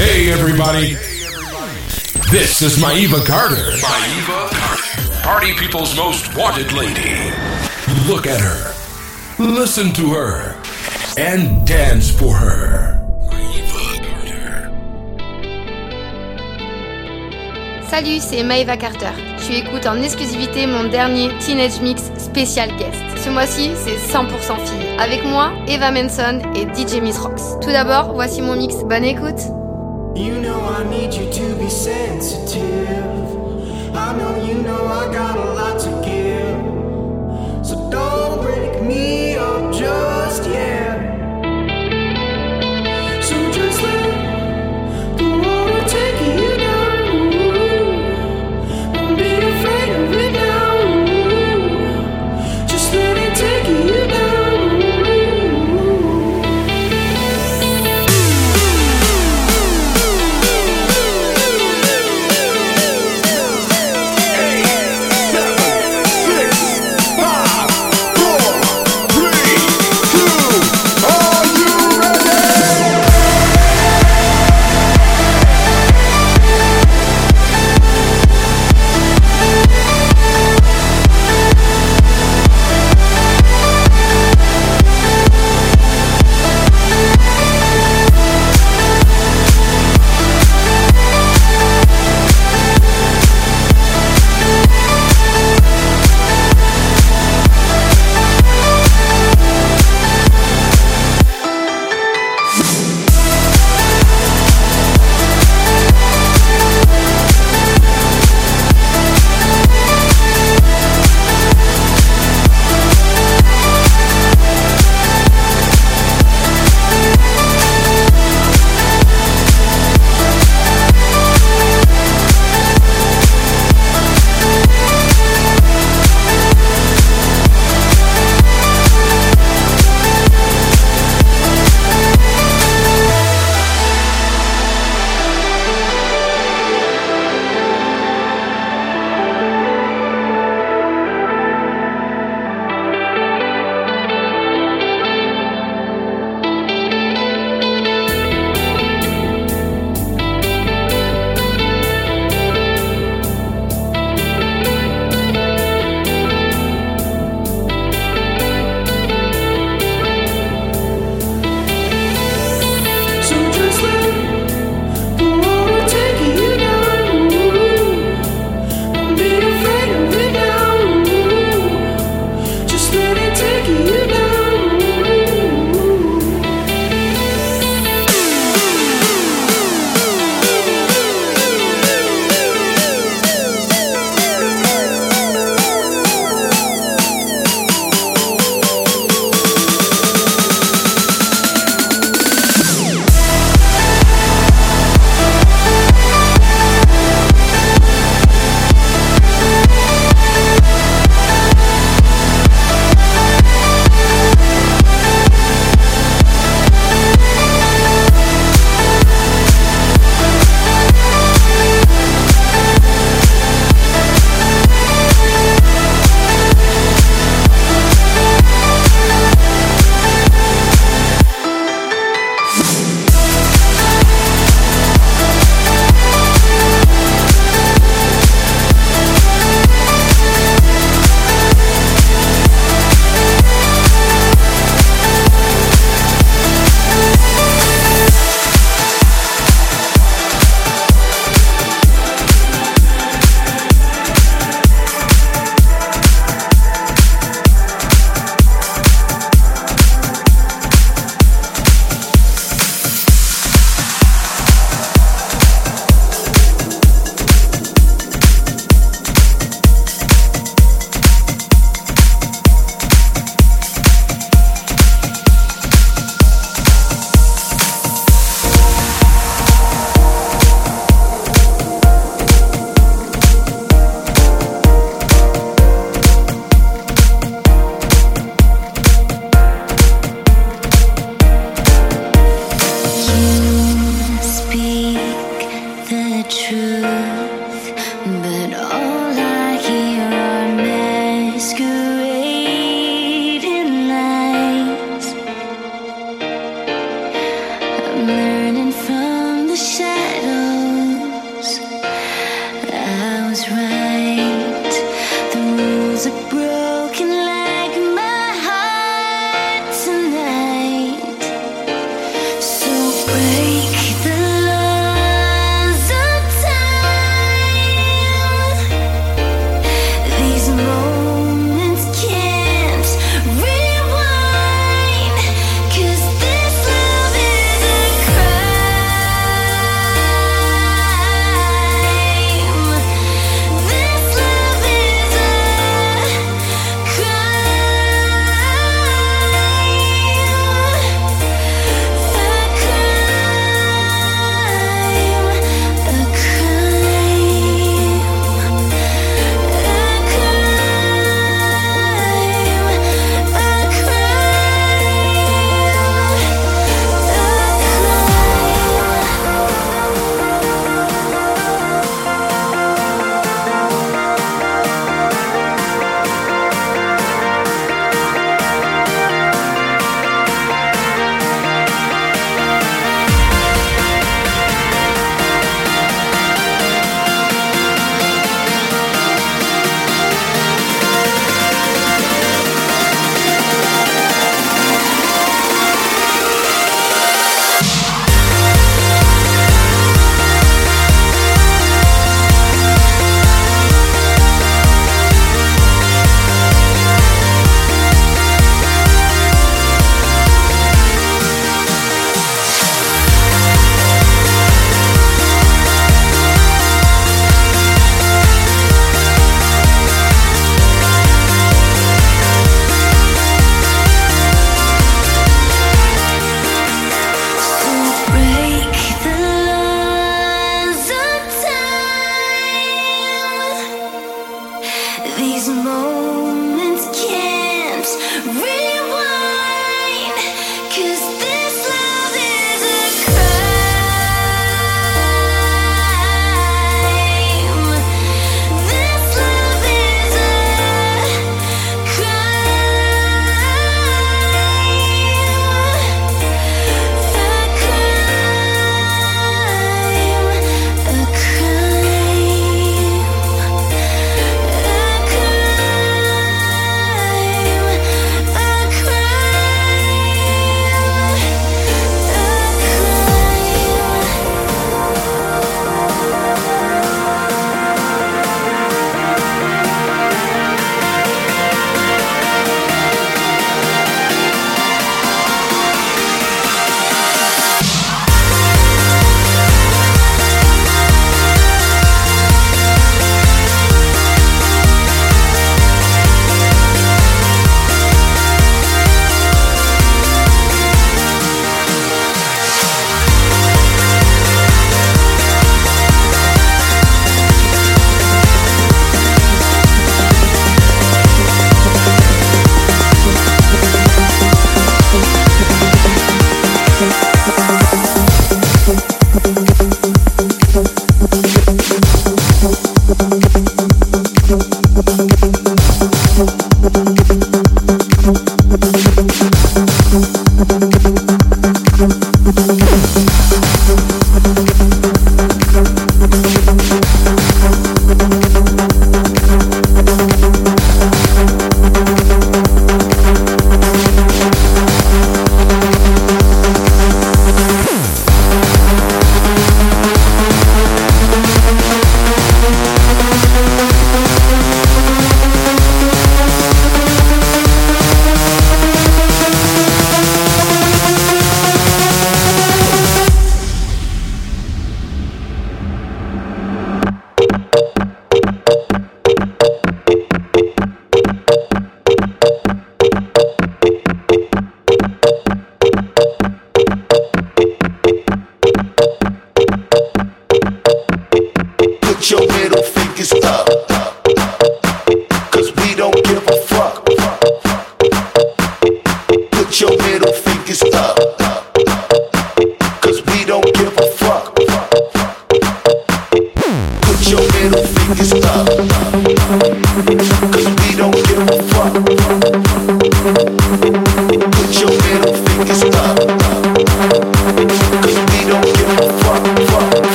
Hey, everybody. This is Maeva Carter. Maeva Carter. Party people's most wanted lady. Look at her. Listen to her. And dance for her. Maeva Carter. Salut, c'est Maeva Carter. Tu écoutes en exclusivité mon dernier Teenage Mix Special Guest. Ce mois-ci, c'est 100% filles. Avec moi, Eva Manson et DJ Miss Rocks. Tout d'abord, voici mon mix. Bonne écoute. You know I need you to be sensitive. I know you know I got a lot to give. So don't break me up just yet.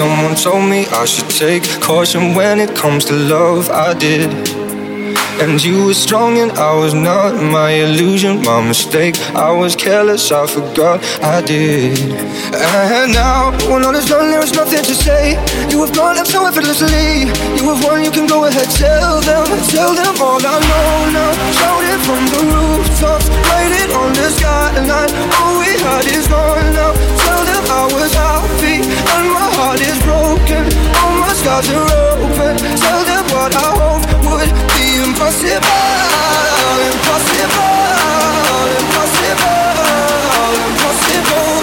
Someone told me I should take caution when it comes to love. I did. And you were strong and I was not. My illusion, my mistake. I was careless, I forgot I did. And now, when all is done, there is nothing to say. You have gone up so effortlessly. You have won, you can go ahead, tell them Tell them all I know. Now Shout it from the rooftops Write it on the skyline. All we had is gone now Tell them I was happy And my heart is broken. All my scars are open. Tell them what I hope would be impossible, impossible, impossible, impossible.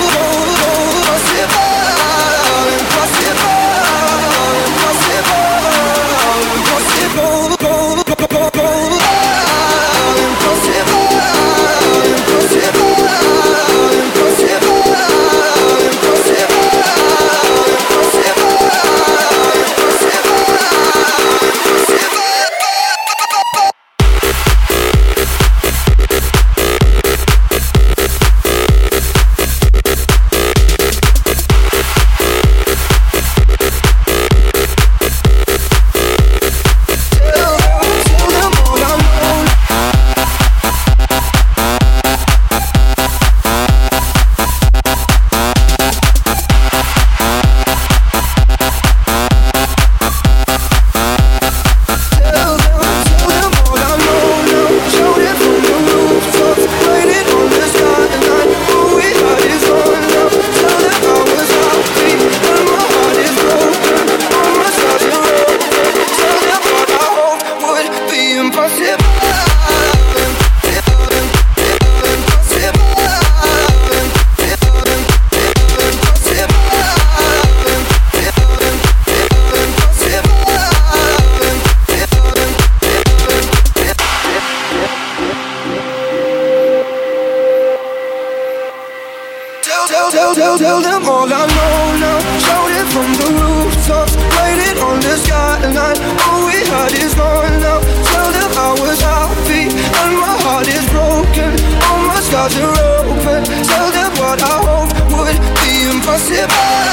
tell, tell, tell, tell them all I know now. Shout it from the rooftops, write it on the skyline. All we had is gone now. Tell them I was happy and my heart is broken. All my scars are open. Tell them what I hope would be impossible,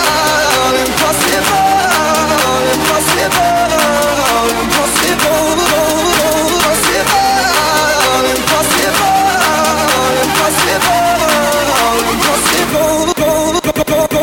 impossible, impossible. Could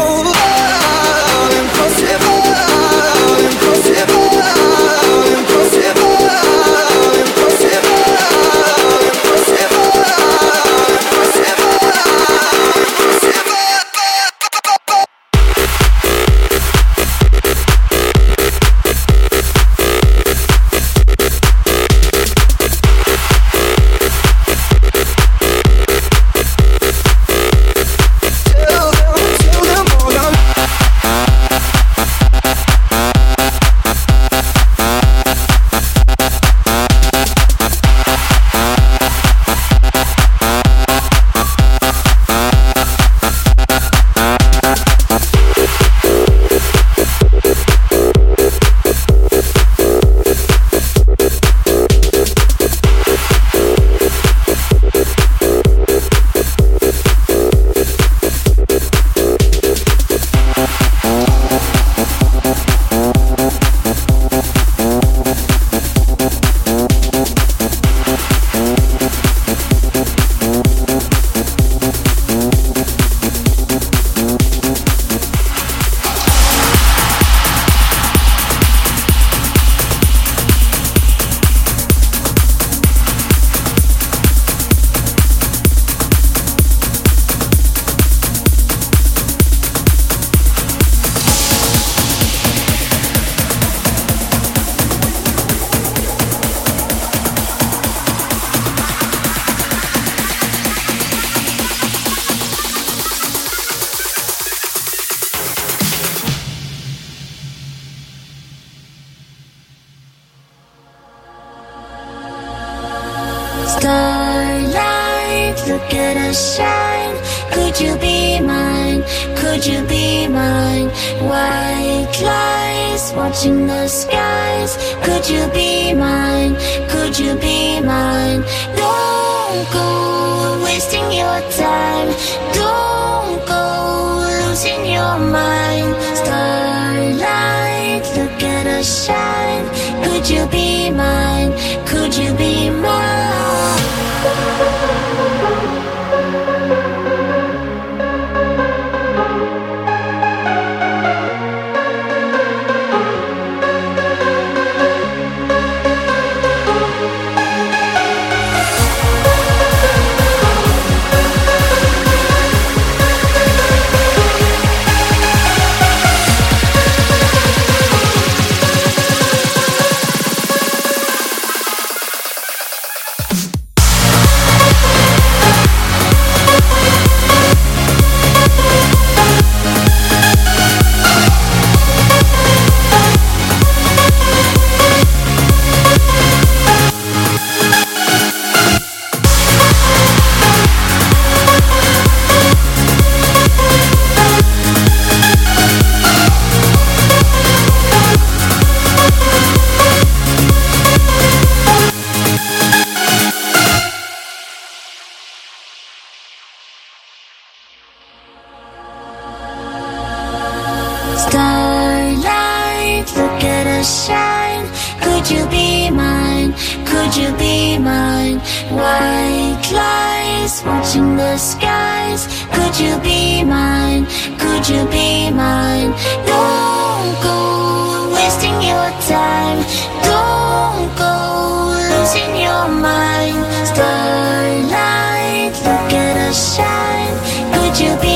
watching the skies. Could you be mine? Could you be mine? Don't go wasting your time. Don't go losing your mind. Starlight, look at us shine. Could you be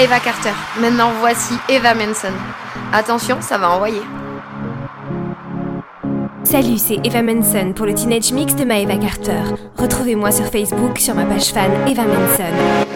Maeva Carter. Maintenant, voici Eva Manson. Attention, ça va envoyer. Salut, c'est Eva Manson pour le Teenage Mix de Maeva Carter. Retrouvez-moi sur Facebook sur ma page fan Eva Manson.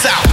south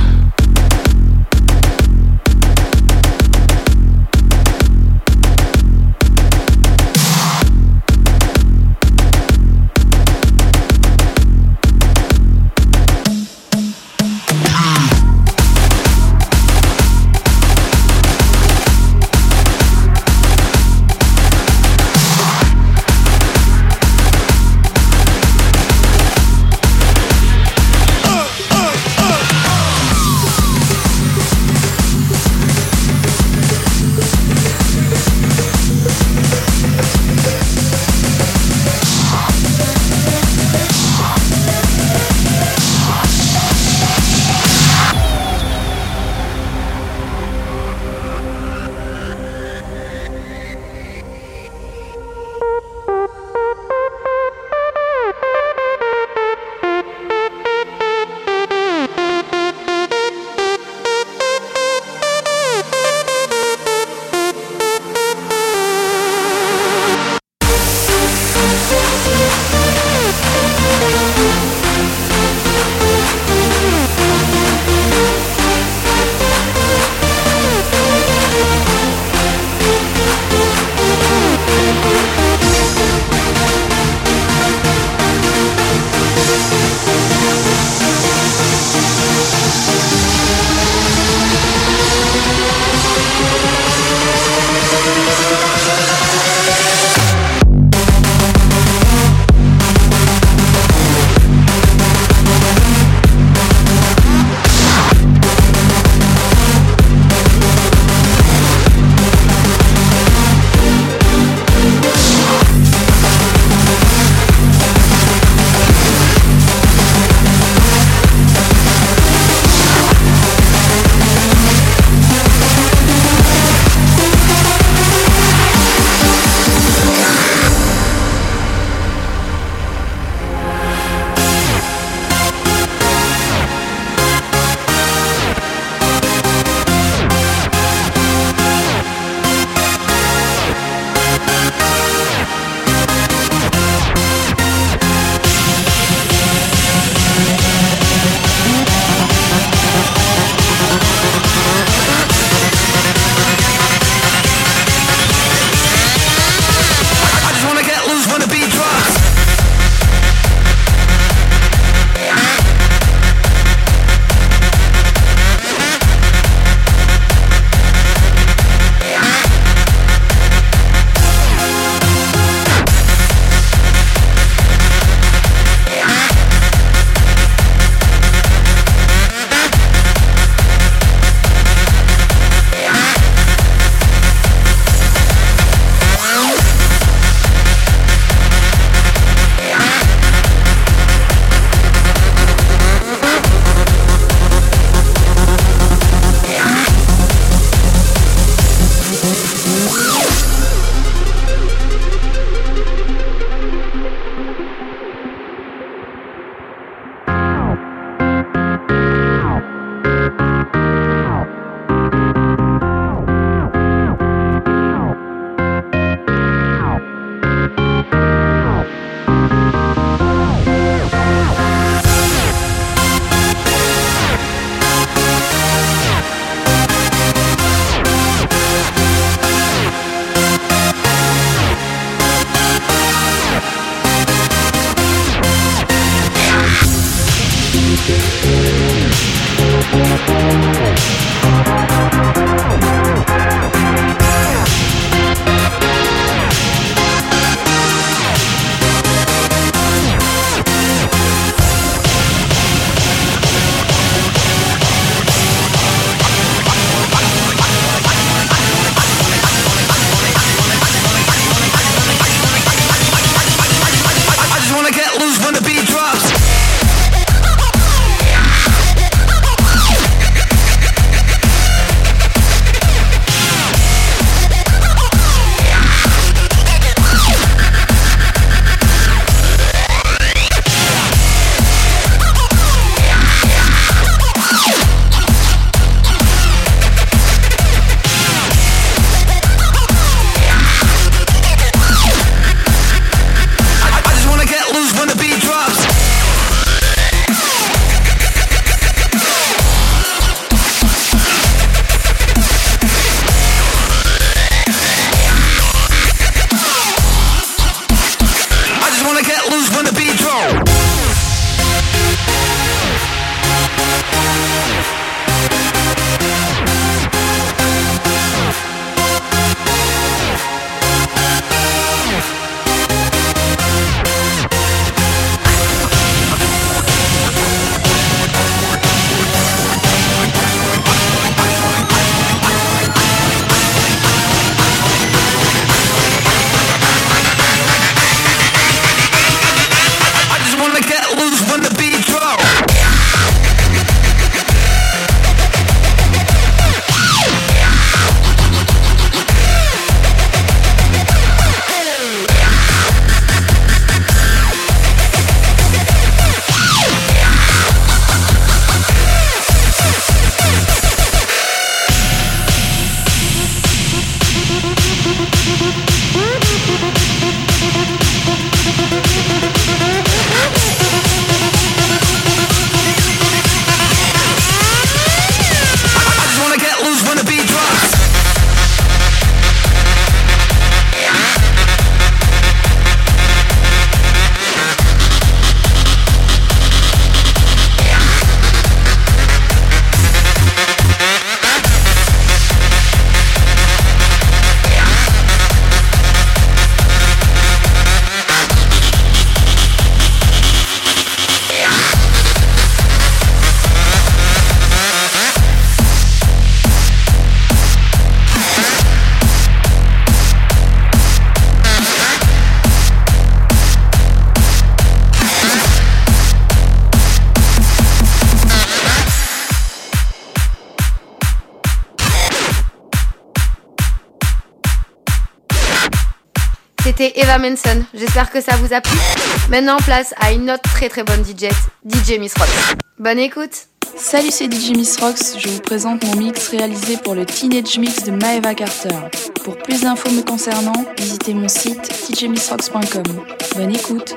Eva Manson. J'espère que ça vous a plu. Maintenant, place à une autre très très bonne DJ, DJ Miss Rox. Bonne écoute. Salut, c'est DJ Miss Rox. Je vous présente mon mix réalisé pour le Teenage Mix de Maeva Carter. Pour plus d'infos me concernant, visitez mon site djmissrox.com. Bonne écoute.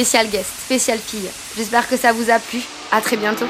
spécial guest, spécial fille. J'espère que ça vous a plu. À très bientôt.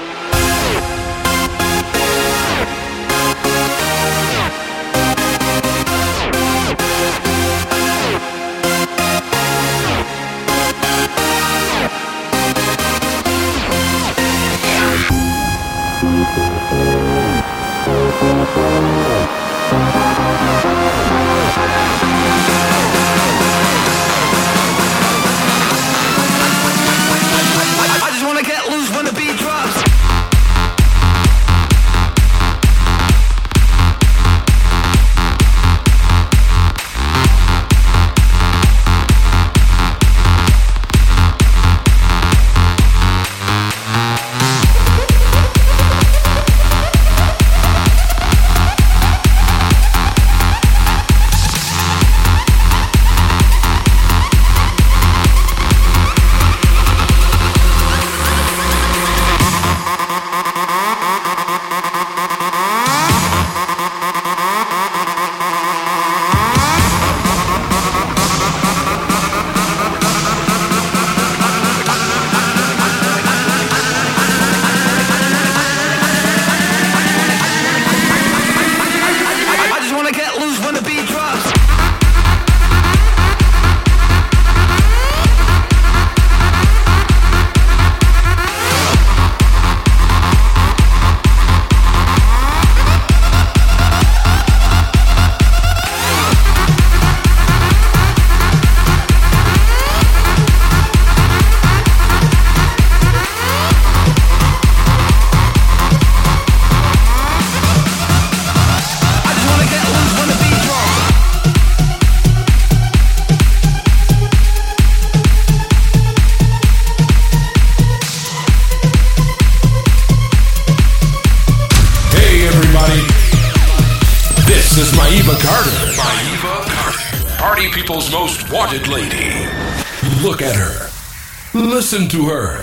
listen to her.